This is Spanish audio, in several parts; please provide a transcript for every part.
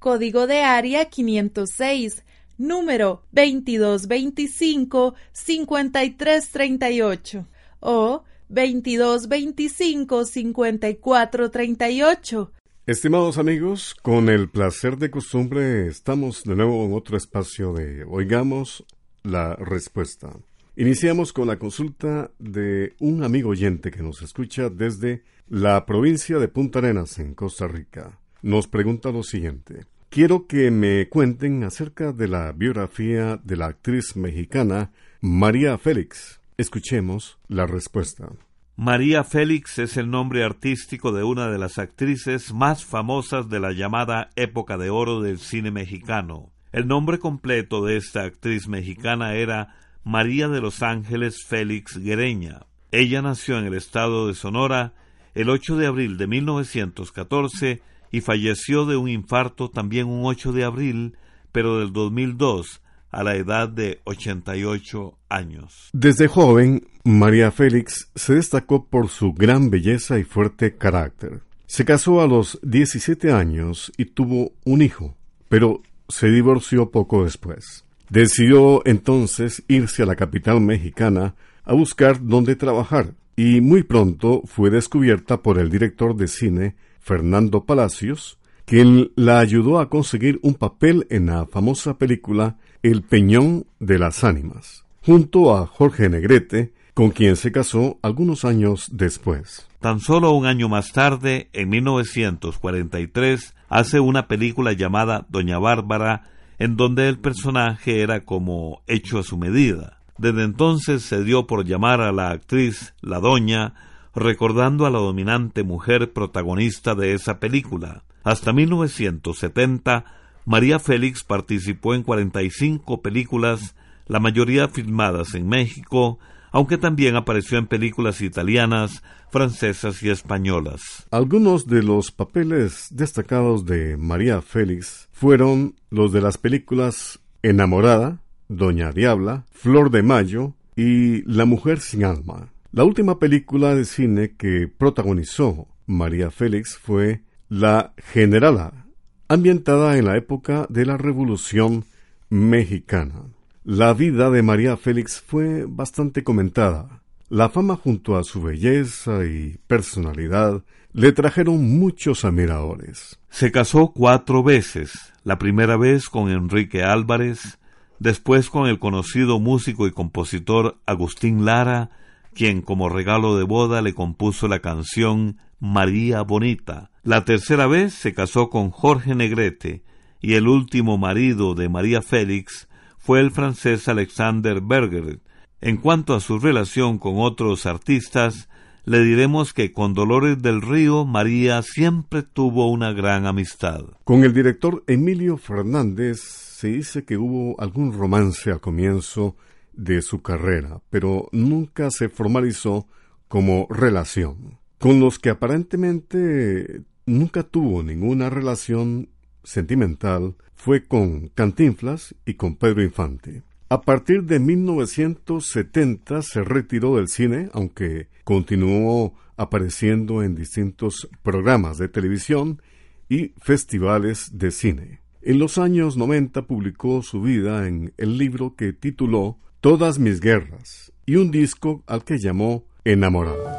código de área 506, número 2225-5338 o 2225-5438 Estimados amigos, con el placer de costumbre estamos de nuevo en otro espacio de Oigamos la Respuesta. Iniciamos con la consulta de un amigo oyente que nos escucha desde la provincia de Punta Arenas, en Costa Rica. Nos pregunta lo siguiente. Quiero que me cuenten acerca de la biografía de la actriz mexicana María Félix. Escuchemos la respuesta. María Félix es el nombre artístico de una de las actrices más famosas de la llamada época de oro del cine mexicano. El nombre completo de esta actriz mexicana era María de los Ángeles Félix Guereña. Ella nació en el estado de Sonora el 8 de abril de 1914 y falleció de un infarto también un 8 de abril, pero del 2002, a la edad de 88 años. Desde joven, María Félix se destacó por su gran belleza y fuerte carácter. Se casó a los 17 años y tuvo un hijo, pero se divorció poco después. Decidió entonces irse a la capital mexicana a buscar dónde trabajar y muy pronto fue descubierta por el director de cine Fernando Palacios, quien la ayudó a conseguir un papel en la famosa película El Peñón de las Ánimas, junto a Jorge Negrete, con quien se casó algunos años después. Tan solo un año más tarde, en 1943, hace una película llamada Doña Bárbara, en donde el personaje era como hecho a su medida. Desde entonces se dio por llamar a la actriz la Doña, recordando a la dominante mujer protagonista de esa película. Hasta 1970, María Félix participó en 45 películas, la mayoría filmadas en México, aunque también apareció en películas italianas, francesas y españolas. Algunos de los papeles destacados de María Félix fueron los de las películas Enamorada, Doña Diabla, Flor de Mayo y La Mujer sin Alma. La última película de cine que protagonizó María Félix fue La Generala, ambientada en la época de la Revolución Mexicana. La vida de María Félix fue bastante comentada. La fama junto a su belleza y personalidad le trajeron muchos admiradores. Se casó cuatro veces, la primera vez con Enrique Álvarez, después con el conocido músico y compositor Agustín Lara, quien como regalo de boda le compuso la canción María Bonita. La tercera vez se casó con Jorge Negrete, y el último marido de María Félix fue el francés Alexander Berger. En cuanto a su relación con otros artistas, le diremos que con Dolores del Río María siempre tuvo una gran amistad. Con el director Emilio Fernández se dice que hubo algún romance al comienzo de su carrera, pero nunca se formalizó como relación. Con los que aparentemente nunca tuvo ninguna relación sentimental fue con Cantinflas y con Pedro Infante. A partir de 1970 se retiró del cine, aunque continuó apareciendo en distintos programas de televisión y festivales de cine. En los años 90 publicó su vida en el libro que tituló Todas mis guerras y un disco al que llamó Enamorada.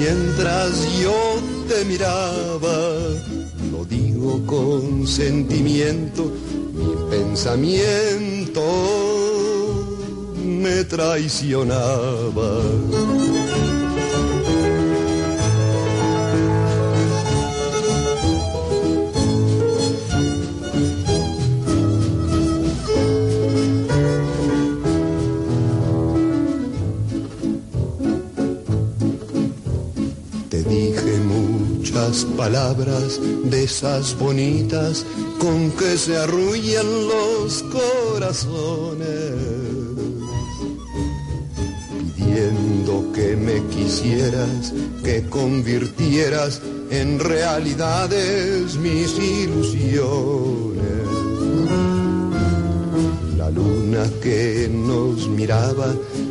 Mientras yo te miraba, lo digo con sentimiento, mi pensamiento me traicionaba. Muchas palabras de esas bonitas con que se arrullan los corazones pidiendo que me quisieras, que convirtieras en realidades mis ilusiones. La luna que nos miraba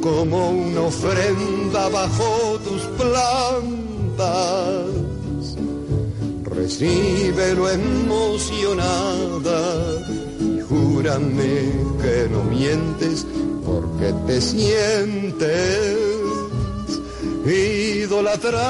como una ofrenda bajo tus plantas recíbelo emocionada y júrame que no mientes porque te sientes idolatrada.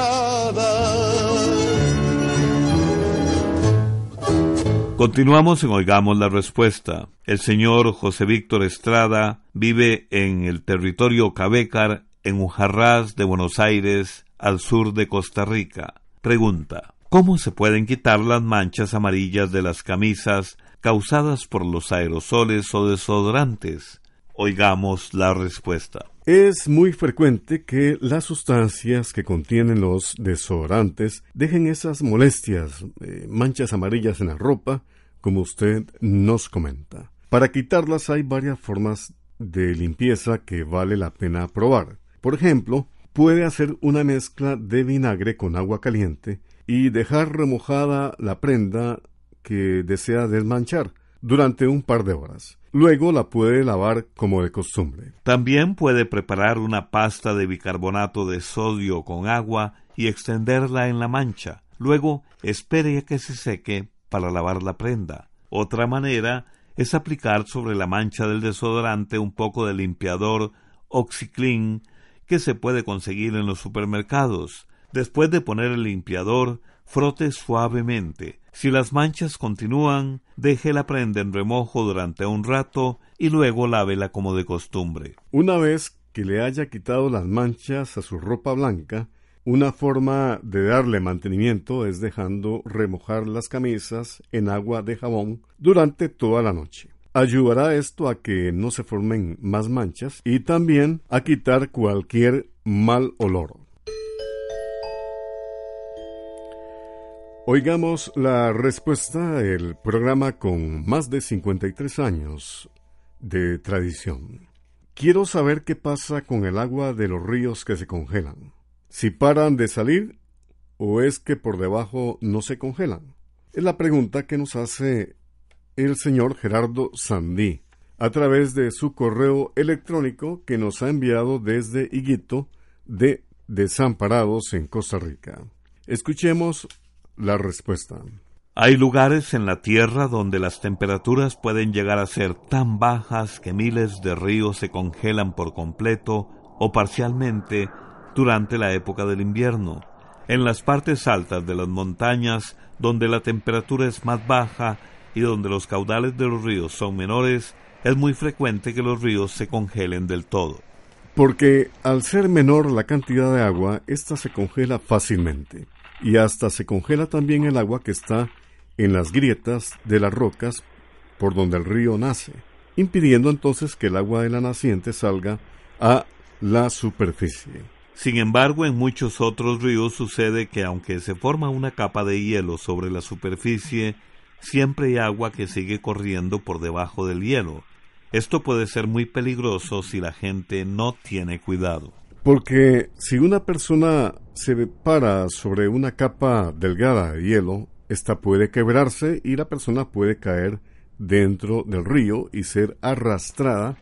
Continuamos en Oigamos la Respuesta. El señor José Víctor Estrada vive en el territorio Cabécar, en Ujarrás de Buenos Aires, al sur de Costa Rica. Pregunta. ¿Cómo se pueden quitar las manchas amarillas de las camisas causadas por los aerosoles o desodorantes? Oigamos la respuesta. Es muy frecuente que las sustancias que contienen los desodorantes dejen esas molestias, eh, manchas amarillas en la ropa, como usted nos comenta. Para quitarlas hay varias formas de limpieza que vale la pena probar. Por ejemplo, puede hacer una mezcla de vinagre con agua caliente y dejar remojada la prenda que desea desmanchar durante un par de horas. Luego la puede lavar como de costumbre. También puede preparar una pasta de bicarbonato de sodio con agua y extenderla en la mancha. Luego espere a que se seque para lavar la prenda. Otra manera es aplicar sobre la mancha del desodorante un poco de limpiador OxyClean que se puede conseguir en los supermercados. Después de poner el limpiador, frote suavemente. Si las manchas continúan, deje la prenda en remojo durante un rato y luego lávela como de costumbre. Una vez que le haya quitado las manchas a su ropa blanca, una forma de darle mantenimiento es dejando remojar las camisas en agua de jabón durante toda la noche. Ayudará esto a que no se formen más manchas y también a quitar cualquier mal olor. Oigamos la respuesta del programa con más de 53 años de tradición. Quiero saber qué pasa con el agua de los ríos que se congelan. Si paran de salir o es que por debajo no se congelan. Es la pregunta que nos hace el señor Gerardo Sandí a través de su correo electrónico que nos ha enviado desde Higuito de Desamparados en Costa Rica. Escuchemos la respuesta. Hay lugares en la Tierra donde las temperaturas pueden llegar a ser tan bajas que miles de ríos se congelan por completo o parcialmente durante la época del invierno. En las partes altas de las montañas, donde la temperatura es más baja y donde los caudales de los ríos son menores, es muy frecuente que los ríos se congelen del todo. Porque al ser menor la cantidad de agua, ésta se congela fácilmente. Y hasta se congela también el agua que está en las grietas de las rocas por donde el río nace, impidiendo entonces que el agua de la naciente salga a la superficie. Sin embargo, en muchos otros ríos sucede que aunque se forma una capa de hielo sobre la superficie, siempre hay agua que sigue corriendo por debajo del hielo. Esto puede ser muy peligroso si la gente no tiene cuidado. Porque si una persona se para sobre una capa delgada de hielo, esta puede quebrarse y la persona puede caer dentro del río y ser arrastrada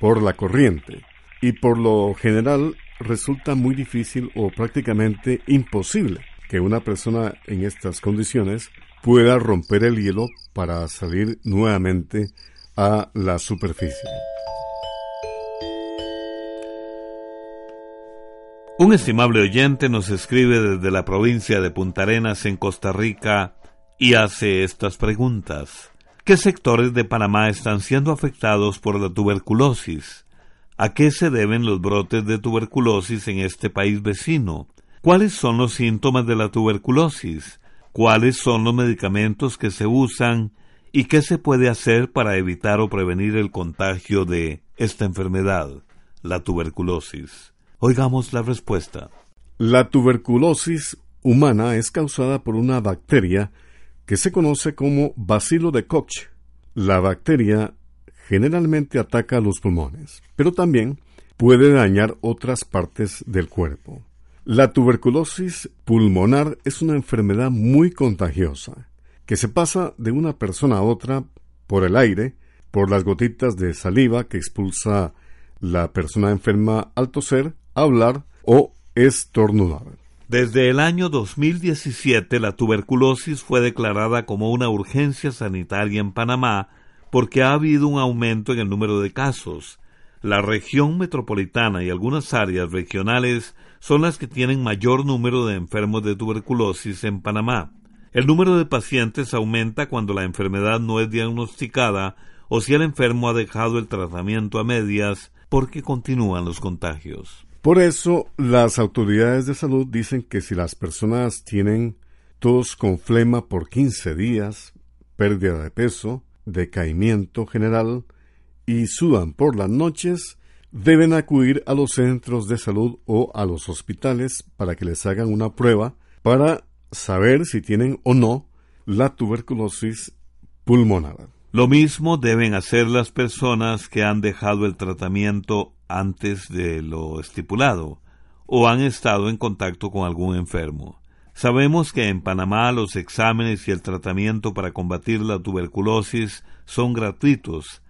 por la corriente. Y por lo general resulta muy difícil o prácticamente imposible que una persona en estas condiciones pueda romper el hielo para salir nuevamente a la superficie. Un estimable oyente nos escribe desde la provincia de Punta Arenas en Costa Rica y hace estas preguntas. ¿Qué sectores de Panamá están siendo afectados por la tuberculosis? ¿A qué se deben los brotes de tuberculosis en este país vecino? ¿Cuáles son los síntomas de la tuberculosis? ¿Cuáles son los medicamentos que se usan? ¿Y qué se puede hacer para evitar o prevenir el contagio de esta enfermedad, la tuberculosis? Oigamos la respuesta. La tuberculosis humana es causada por una bacteria que se conoce como bacilo de Koch. La bacteria generalmente ataca los pulmones, pero también puede dañar otras partes del cuerpo. La tuberculosis pulmonar es una enfermedad muy contagiosa, que se pasa de una persona a otra por el aire, por las gotitas de saliva que expulsa la persona enferma al toser, hablar o estornudar. Desde el año 2017 la tuberculosis fue declarada como una urgencia sanitaria en Panamá porque ha habido un aumento en el número de casos. La región metropolitana y algunas áreas regionales son las que tienen mayor número de enfermos de tuberculosis en Panamá. El número de pacientes aumenta cuando la enfermedad no es diagnosticada o si el enfermo ha dejado el tratamiento a medias porque continúan los contagios. Por eso, las autoridades de salud dicen que si las personas tienen tos con flema por 15 días, pérdida de peso, decaimiento general y sudan por las noches, deben acudir a los centros de salud o a los hospitales para que les hagan una prueba para saber si tienen o no la tuberculosis pulmonar. Lo mismo deben hacer las personas que han dejado el tratamiento antes de lo estipulado o han estado en contacto con algún enfermo. Sabemos que en Panamá los exámenes y el tratamiento para combatir la tuberculosis son gratuitos,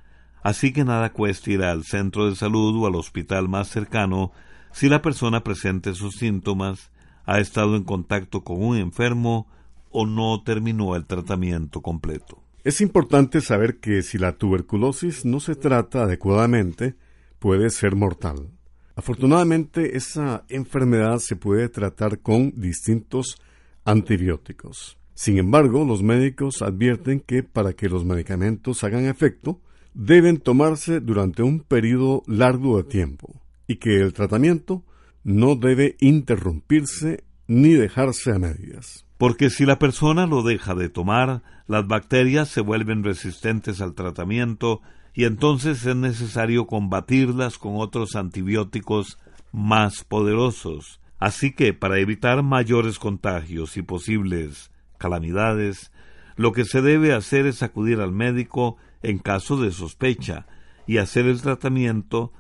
así que nada cuesta ir al centro de salud o al hospital más cercano si la persona presente sus síntomas, ha estado en contacto con un enfermo o no terminó el tratamiento completo. Es importante saber que si la tuberculosis no se trata adecuadamente, puede ser mortal. Afortunadamente, esa enfermedad se puede tratar con distintos antibióticos. Sin embargo, los médicos advierten que para que los medicamentos hagan efecto, deben tomarse durante un periodo largo de tiempo y que el tratamiento no debe interrumpirse ni dejarse a medias. Porque si la persona lo deja de tomar, las bacterias se vuelven resistentes al tratamiento y entonces es necesario combatirlas con otros antibióticos más poderosos. Así que para evitar mayores contagios y posibles calamidades, lo que se debe hacer es acudir al médico en caso de sospecha y hacer el tratamiento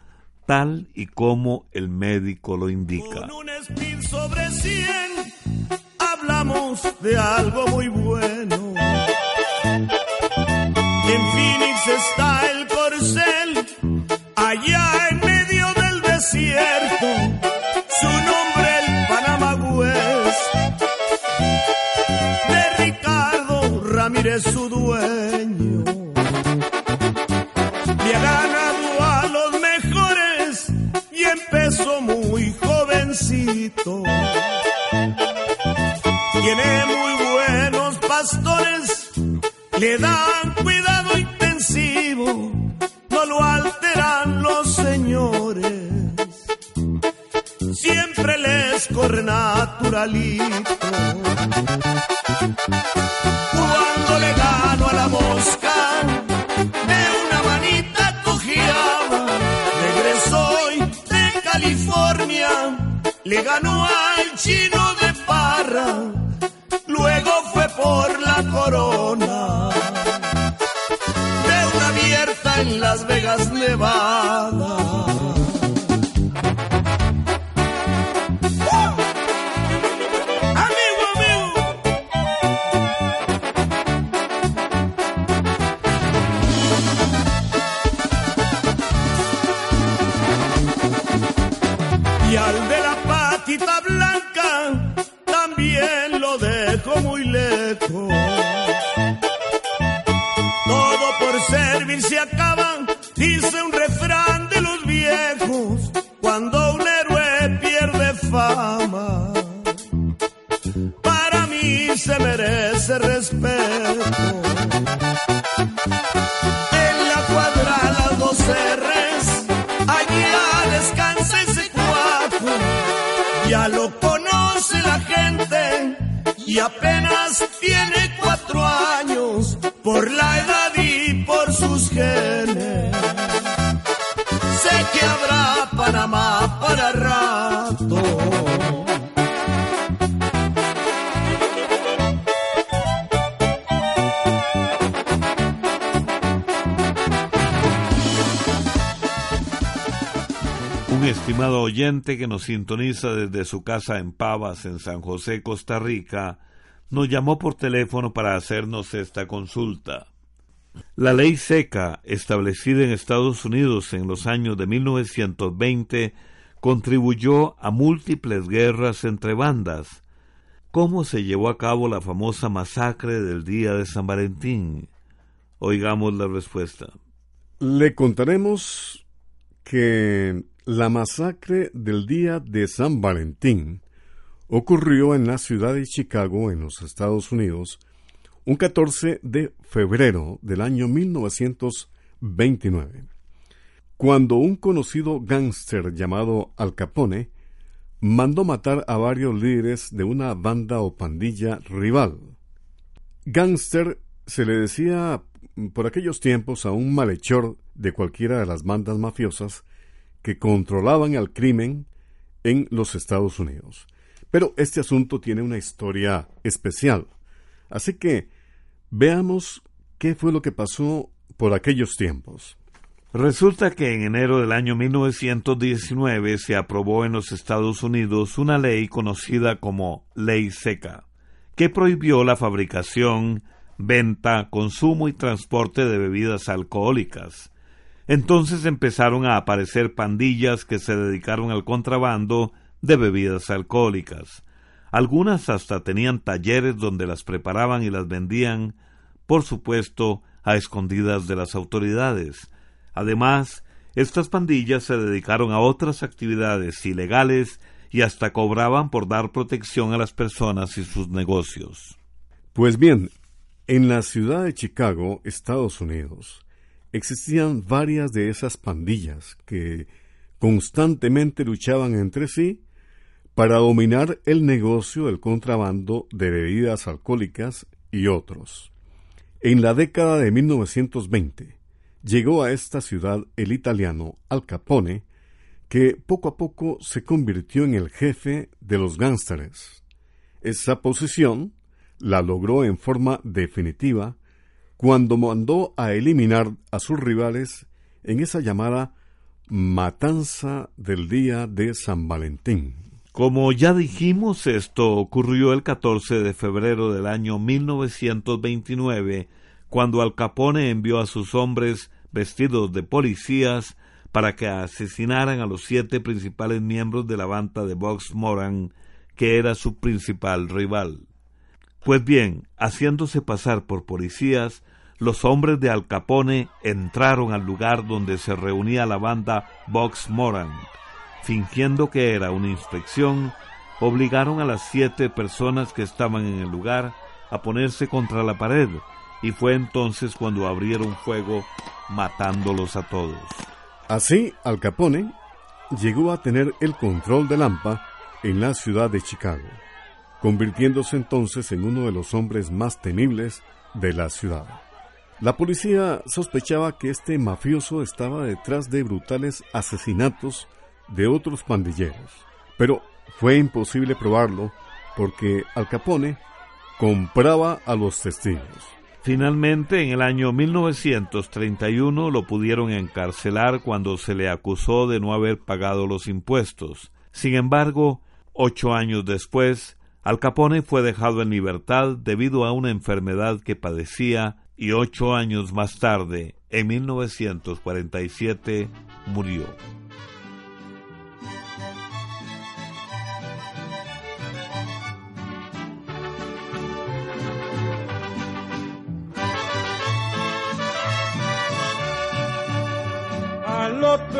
tal y como el médico lo indica de algo muy bueno. En Phoenix está el corcel, allá en medio del desierto, su nombre el Panamá Panamagüez, de Ricardo Ramírez su dueño. Le dan cuidado intensivo, no lo alteran los señores. Siempre les corre naturalito. La edad por sus genes. Sé que habrá Panamá para rato. Un estimado oyente que nos sintoniza desde su casa en Pavas, en San José, Costa Rica, nos llamó por teléfono para hacernos esta consulta. La ley seca, establecida en Estados Unidos en los años de 1920, contribuyó a múltiples guerras entre bandas. ¿Cómo se llevó a cabo la famosa masacre del día de San Valentín? Oigamos la respuesta. Le contaremos que la masacre del día de San Valentín ocurrió en la ciudad de Chicago, en los Estados Unidos, un 14 de febrero del año 1929, cuando un conocido gángster llamado Al Capone mandó matar a varios líderes de una banda o pandilla rival. Gángster se le decía por aquellos tiempos a un malhechor de cualquiera de las bandas mafiosas que controlaban el crimen en los Estados Unidos. Pero este asunto tiene una historia especial. Así que veamos qué fue lo que pasó por aquellos tiempos. Resulta que en enero del año 1919 se aprobó en los Estados Unidos una ley conocida como Ley Seca, que prohibió la fabricación, venta, consumo y transporte de bebidas alcohólicas. Entonces empezaron a aparecer pandillas que se dedicaron al contrabando de bebidas alcohólicas. Algunas hasta tenían talleres donde las preparaban y las vendían, por supuesto, a escondidas de las autoridades. Además, estas pandillas se dedicaron a otras actividades ilegales y hasta cobraban por dar protección a las personas y sus negocios. Pues bien, en la ciudad de Chicago, Estados Unidos, existían varias de esas pandillas que constantemente luchaban entre sí para dominar el negocio del contrabando de bebidas alcohólicas y otros. En la década de 1920 llegó a esta ciudad el italiano Al Capone, que poco a poco se convirtió en el jefe de los gánsteres. Esa posición la logró en forma definitiva cuando mandó a eliminar a sus rivales en esa llamada matanza del día de San Valentín. Como ya dijimos, esto ocurrió el 14 de febrero del año 1929, cuando Al Capone envió a sus hombres vestidos de policías para que asesinaran a los siete principales miembros de la banda de Box Moran, que era su principal rival. Pues bien, haciéndose pasar por policías, los hombres de Al Capone entraron al lugar donde se reunía la banda Box Moran. Fingiendo que era una inspección, obligaron a las siete personas que estaban en el lugar a ponerse contra la pared, y fue entonces cuando abrieron fuego matándolos a todos. Así, Al Capone llegó a tener el control de Lampa en la ciudad de Chicago, convirtiéndose entonces en uno de los hombres más temibles de la ciudad. La policía sospechaba que este mafioso estaba detrás de brutales asesinatos de otros pandilleros, pero fue imposible probarlo porque Al Capone compraba a los testigos. Finalmente, en el año 1931 lo pudieron encarcelar cuando se le acusó de no haber pagado los impuestos. Sin embargo, ocho años después, Al Capone fue dejado en libertad debido a una enfermedad que padecía y ocho años más tarde, en 1947, murió.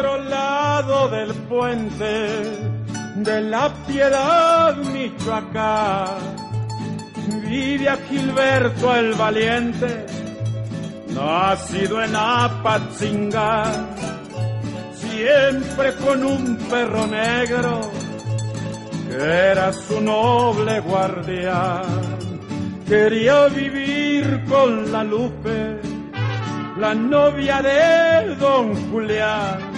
Otro lado del puente de la piedad Michoacán. Vive a Gilberto el valiente nacido en Apatzinga, siempre con un perro negro que era su noble guardián. Quería vivir con la Lupe, la novia de don Julián,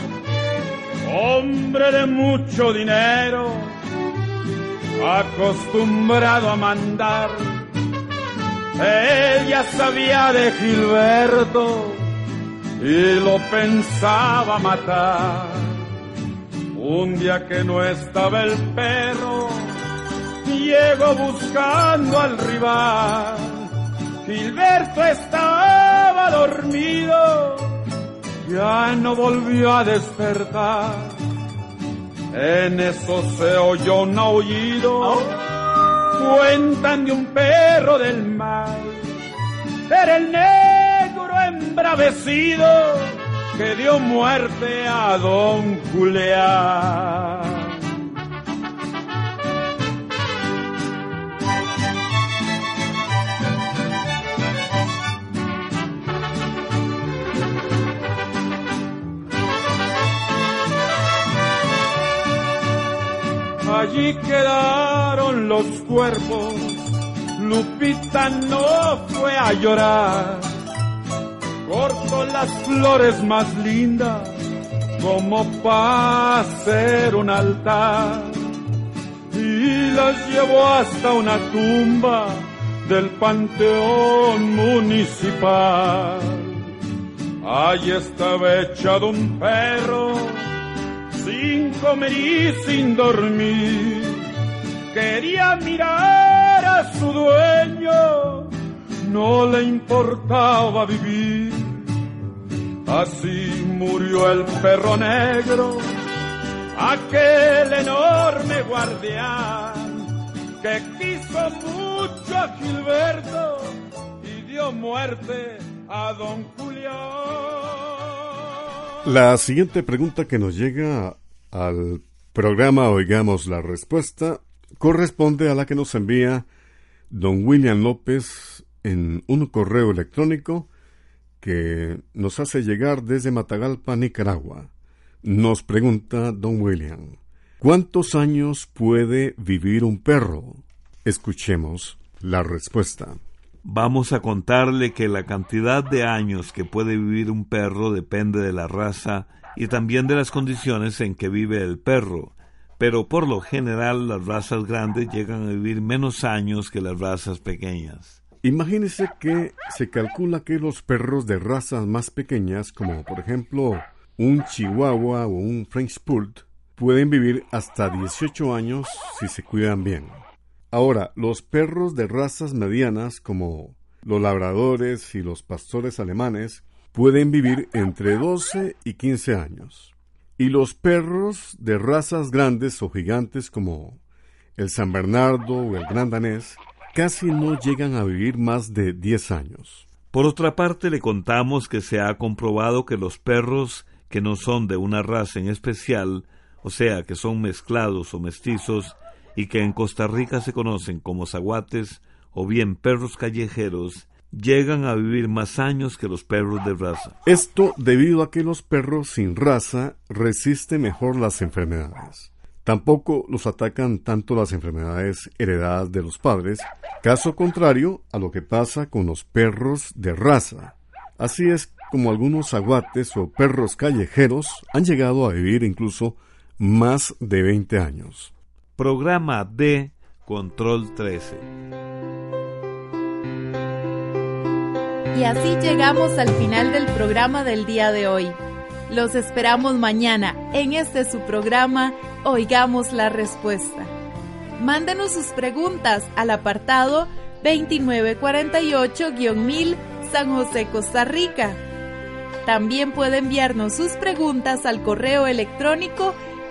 hombre de mucho dinero, acostumbrado a mandar ella sabía de Gilberto y lo pensaba matar. Un día que no estaba el perro, llegó buscando al rival. Gilberto estaba dormido, ya no volvió a despertar. En eso se oyó un aullido cuentan de un perro del mal. Era el negro embravecido que dio muerte a don Julián. Allí quedaron los cuerpos, Lupita no fue a llorar. Cortó las flores más lindas como para hacer un altar y las llevó hasta una tumba del panteón municipal. Allí estaba echado un perro sin comer y sin dormir. Quería mirar a su dueño, no le importaba vivir. Así murió el perro negro, aquel enorme guardián que quiso mucho a Gilberto y dio muerte a don Julián. La siguiente pregunta que nos llega al programa Oigamos la Respuesta corresponde a la que nos envía don William López en un correo electrónico que nos hace llegar desde Matagalpa, Nicaragua. Nos pregunta don William, ¿cuántos años puede vivir un perro? Escuchemos la respuesta. Vamos a contarle que la cantidad de años que puede vivir un perro depende de la raza y también de las condiciones en que vive el perro, pero por lo general las razas grandes llegan a vivir menos años que las razas pequeñas. Imagínese que se calcula que los perros de razas más pequeñas, como por ejemplo un chihuahua o un French Poodle, pueden vivir hasta 18 años si se cuidan bien. Ahora, los perros de razas medianas como los labradores y los pastores alemanes pueden vivir entre 12 y 15 años. Y los perros de razas grandes o gigantes como el San Bernardo o el Gran Danés casi no llegan a vivir más de 10 años. Por otra parte, le contamos que se ha comprobado que los perros que no son de una raza en especial, o sea, que son mezclados o mestizos, y que en Costa Rica se conocen como zaguates o bien perros callejeros, llegan a vivir más años que los perros de raza. Esto debido a que los perros sin raza resisten mejor las enfermedades. Tampoco los atacan tanto las enfermedades heredadas de los padres, caso contrario a lo que pasa con los perros de raza. Así es como algunos aguates o perros callejeros han llegado a vivir incluso más de 20 años. Programa de Control 13. Y así llegamos al final del programa del día de hoy. Los esperamos mañana en este su programa Oigamos la Respuesta. Mándenos sus preguntas al apartado 2948-1000 San José, Costa Rica. También puede enviarnos sus preguntas al correo electrónico